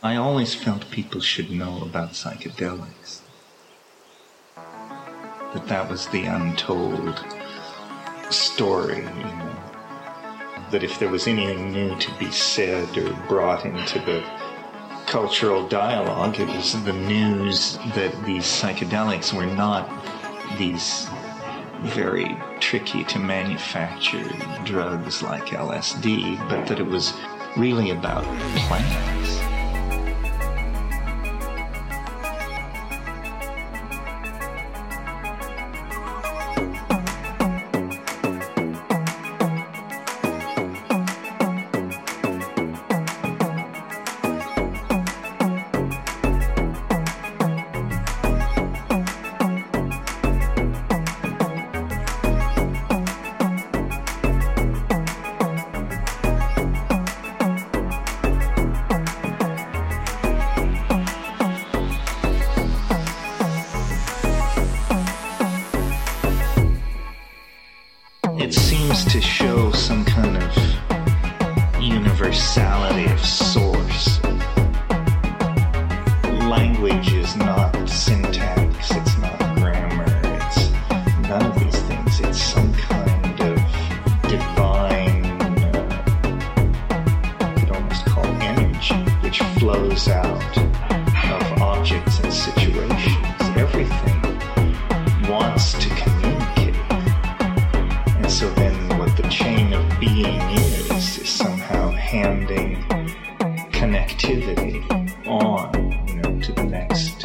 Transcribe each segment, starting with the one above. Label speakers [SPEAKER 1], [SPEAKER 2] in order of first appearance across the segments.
[SPEAKER 1] I always felt people should know about psychedelics. That that was the untold story, you know. That if there was anything new to be said or brought into the cultural dialogue, it was the news that these psychedelics were not these very tricky to manufacture drugs like LSD, but that it was really about plants. Bye. It seems to show some kind of universality of source. Language is not syntax, it's not grammar, it's none of these things. It's some kind of divine, uh, you could almost call energy, which flows out so then what the chain of being is, is somehow handing connectivity on, you know, to the next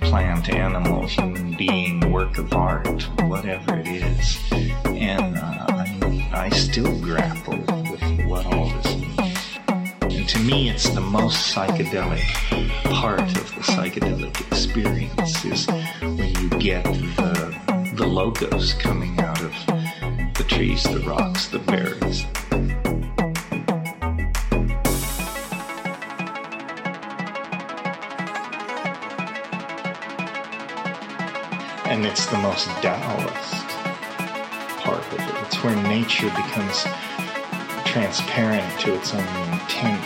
[SPEAKER 1] plant, animal, human being, work of art, whatever it is. And uh, I, I still grapple with what all this means. And to me, it's the most psychedelic part of the psychedelic experience is when you get the, the logos coming out of trees, the rocks, the berries. And it's the most Taoist part of it. It's where nature becomes transparent to its own intent